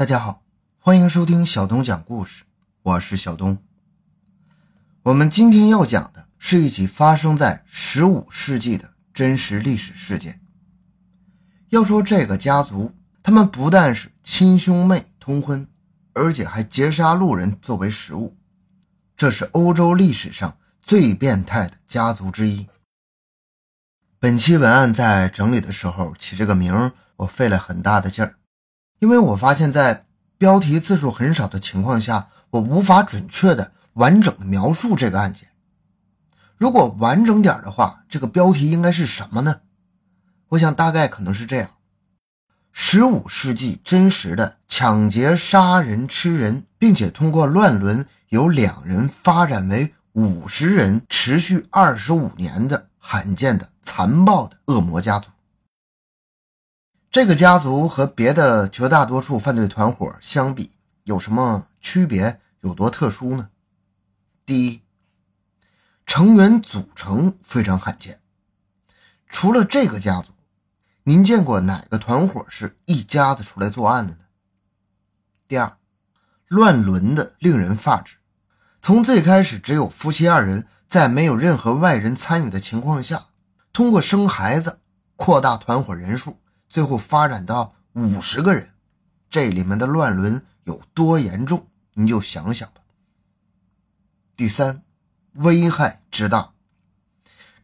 大家好，欢迎收听小东讲故事，我是小东。我们今天要讲的是一起发生在十五世纪的真实历史事件。要说这个家族，他们不但是亲兄妹通婚，而且还劫杀路人作为食物，这是欧洲历史上最变态的家族之一。本期文案在整理的时候起这个名，我费了很大的劲儿。因为我发现，在标题字数很少的情况下，我无法准确的、完整的描述这个案件。如果完整点的话，这个标题应该是什么呢？我想大概可能是这样：十五世纪真实的抢劫、杀人、吃人，并且通过乱伦由两人发展为五十人、持续二十五年的罕见的残暴的恶魔家族。这个家族和别的绝大多数犯罪团伙相比有什么区别？有多特殊呢？第一，成员组成非常罕见。除了这个家族，您见过哪个团伙是一家子出来作案的呢？第二，乱伦的令人发指。从最开始只有夫妻二人，在没有任何外人参与的情况下，通过生孩子扩大团伙人数。最后发展到五十个人，这里面的乱伦有多严重，您就想想吧。第三，危害之大，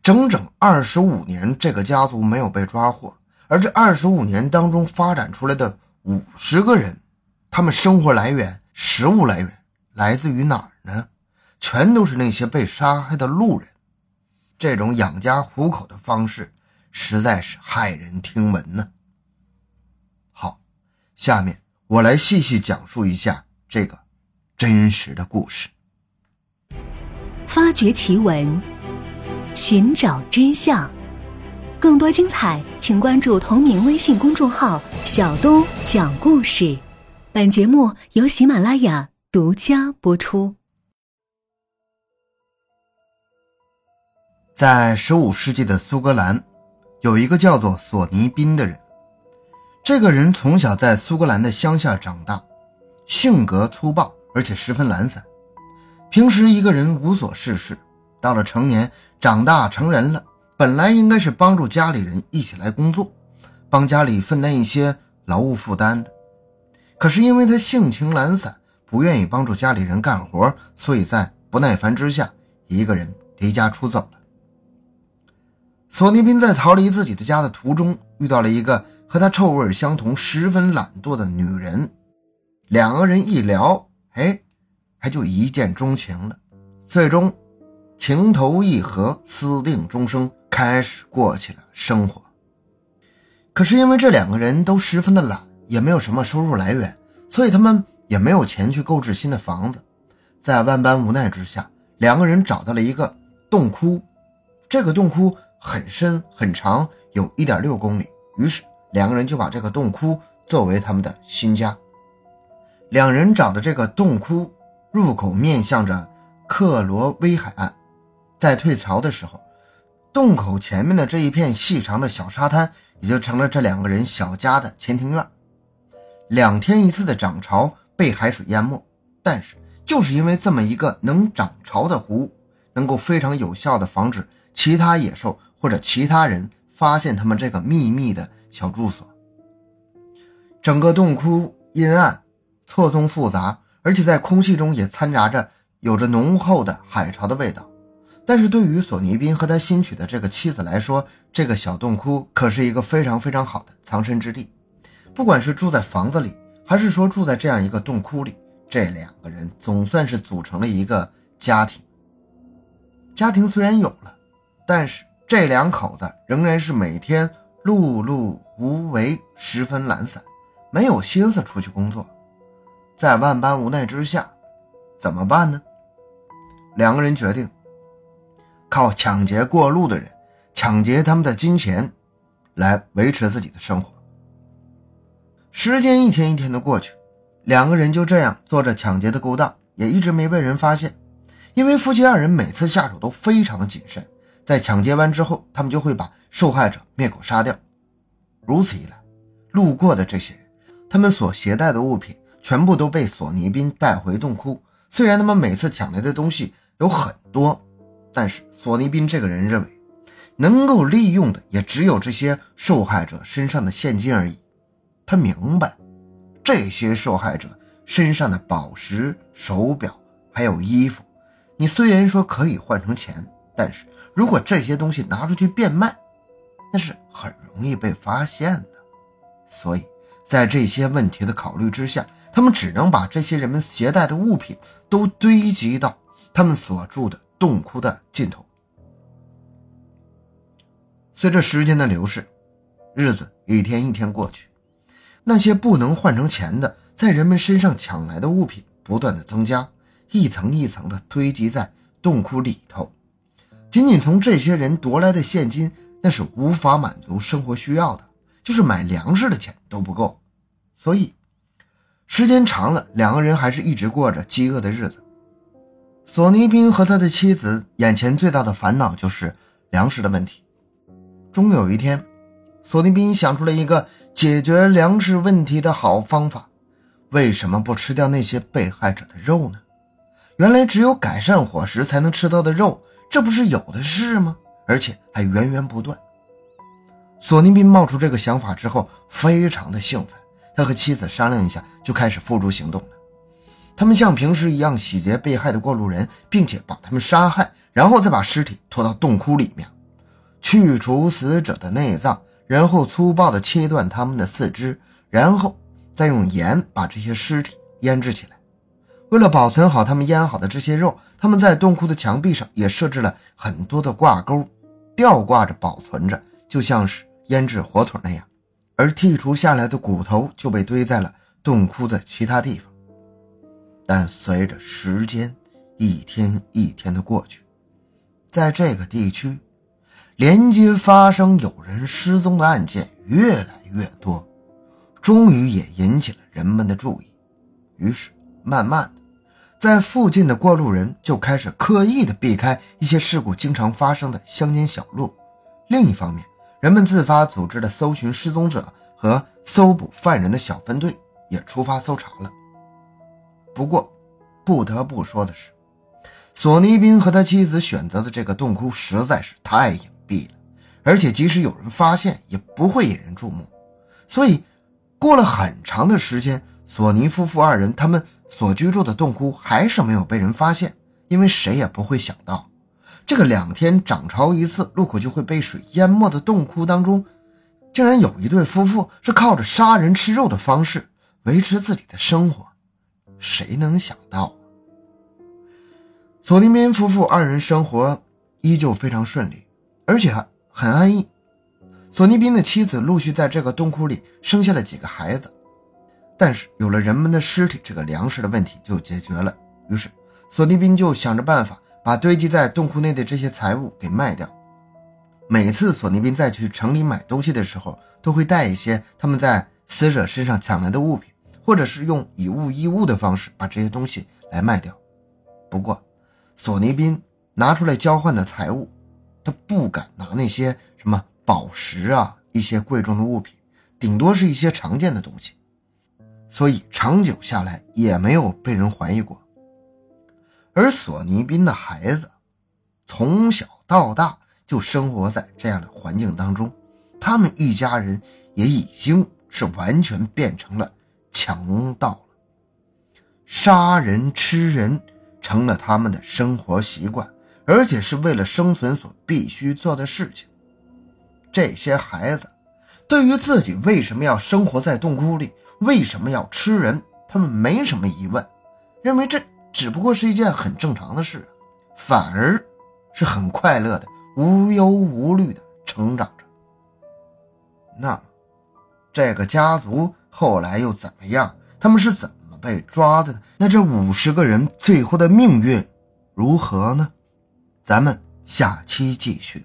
整整二十五年，这个家族没有被抓获，而这二十五年当中发展出来的五十个人，他们生活来源、食物来源来自于哪儿呢？全都是那些被杀害的路人。这种养家糊口的方式，实在是骇人听闻呢。下面我来细细讲述一下这个真实的故事。发掘奇闻，寻找真相，更多精彩，请关注同名微信公众号“小东讲故事”。本节目由喜马拉雅独家播出。在十五世纪的苏格兰，有一个叫做索尼宾的人。这个人从小在苏格兰的乡下长大，性格粗暴，而且十分懒散。平时一个人无所事事，到了成年，长大成人了，本来应该是帮助家里人一起来工作，帮家里分担一些劳务负担的。可是因为他性情懒散，不愿意帮助家里人干活，所以在不耐烦之下，一个人离家出走了。索尼宾在逃离自己的家的途中，遇到了一个。和他臭味相同、十分懒惰的女人，两个人一聊，哎，还就一见钟情了。最终，情投意合，私定终生，开始过起了生活。可是因为这两个人都十分的懒，也没有什么收入来源，所以他们也没有钱去购置新的房子。在万般无奈之下，两个人找到了一个洞窟。这个洞窟很深很长，有一点六公里。于是。两个人就把这个洞窟作为他们的新家。两人找的这个洞窟入口面向着克罗威海岸，在退潮的时候，洞口前面的这一片细长的小沙滩也就成了这两个人小家的前庭院。两天一次的涨潮被海水淹没，但是就是因为这么一个能涨潮的湖，能够非常有效的防止其他野兽或者其他人发现他们这个秘密的。小住所，整个洞窟阴暗、错综复杂，而且在空气中也掺杂着有着浓厚的海潮的味道。但是对于索尼宾和他新娶的这个妻子来说，这个小洞窟可是一个非常非常好的藏身之地。不管是住在房子里，还是说住在这样一个洞窟里，这两个人总算是组成了一个家庭。家庭虽然有了，但是这两口子仍然是每天。碌碌无为，十分懒散，没有心思出去工作。在万般无奈之下，怎么办呢？两个人决定靠抢劫过路的人，抢劫他们的金钱，来维持自己的生活。时间一天一天的过去，两个人就这样做着抢劫的勾当，也一直没被人发现。因为夫妻二人每次下手都非常的谨慎。在抢劫完之后，他们就会把受害者灭口杀掉。如此一来，路过的这些人，他们所携带的物品全部都被索尼宾带回洞窟。虽然他们每次抢来的东西有很多，但是索尼宾这个人认为，能够利用的也只有这些受害者身上的现金而已。他明白，这些受害者身上的宝石、手表还有衣服，你虽然说可以换成钱，但是如果这些东西拿出去变卖，是很容易被发现的。所以在这些问题的考虑之下。他们只能把这些人们携带的物品都堆积到他们所住的洞窟的尽头。随着时间的流逝，日子一天一天过去，那些不能换成钱的在人们身上抢来的物品不断的增加，一层一层的堆积在洞窟里头。仅仅从这些人夺来的现金，那是无法满足生活需要的，就是买粮食的钱都不够，所以。时间长了，两个人还是一直过着饥饿的日子。索尼宾和他的妻子眼前最大的烦恼就是粮食的问题。终有一天，索尼宾想出了一个解决粮食问题的好方法：为什么不吃掉那些被害者的肉呢？原来只有改善伙食才能吃到的肉，这不是有的是吗？而且还源源不断。索尼宾冒出这个想法之后，非常的兴奋。他和妻子商量一下，就开始付诸行动了。他们像平时一样洗劫被害的过路人，并且把他们杀害，然后再把尸体拖到洞窟里面，去除死者的内脏，然后粗暴地切断他们的四肢，然后再用盐把这些尸体腌制起来。为了保存好他们腌好的这些肉，他们在洞窟的墙壁上也设置了很多的挂钩，吊挂着保存着，就像是腌制火腿那样。而剔除下来的骨头就被堆在了洞窟的其他地方。但随着时间一天一天的过去，在这个地区，连接发生有人失踪的案件越来越多，终于也引起了人们的注意。于是，慢慢，在附近的过路人就开始刻意的避开一些事故经常发生的乡间小路。另一方面，人们自发组织的搜寻失踪者和搜捕犯人的小分队也出发搜查了。不过，不得不说的是，索尼宾和他妻子选择的这个洞窟实在是太隐蔽了，而且即使有人发现，也不会引人注目。所以，过了很长的时间，索尼夫妇二人他们所居住的洞窟还是没有被人发现，因为谁也不会想到。这个两天涨潮一次，路口就会被水淹没的洞窟当中，竟然有一对夫妇是靠着杀人吃肉的方式维持自己的生活。谁能想到？索尼宾夫妇二人生活依旧非常顺利，而且很安逸。索尼宾的妻子陆续在这个洞窟里生下了几个孩子，但是有了人们的尸体，这个粮食的问题就解决了。于是索尼宾就想着办法。把堆积在洞窟内的这些财物给卖掉。每次索尼宾再去城里买东西的时候，都会带一些他们在死者身上抢来的物品，或者是用以物易物的方式把这些东西来卖掉。不过，索尼宾拿出来交换的财物，他不敢拿那些什么宝石啊，一些贵重的物品，顶多是一些常见的东西，所以长久下来也没有被人怀疑过。而索尼宾的孩子，从小到大就生活在这样的环境当中，他们一家人也已经是完全变成了强盗了，杀人吃人成了他们的生活习惯，而且是为了生存所必须做的事情。这些孩子对于自己为什么要生活在洞窟里，为什么要吃人，他们没什么疑问，认为这。只不过是一件很正常的事，反而是很快乐的、无忧无虑的成长着。那么，这个家族后来又怎么样？他们是怎么被抓的呢？那这五十个人最后的命运如何呢？咱们下期继续。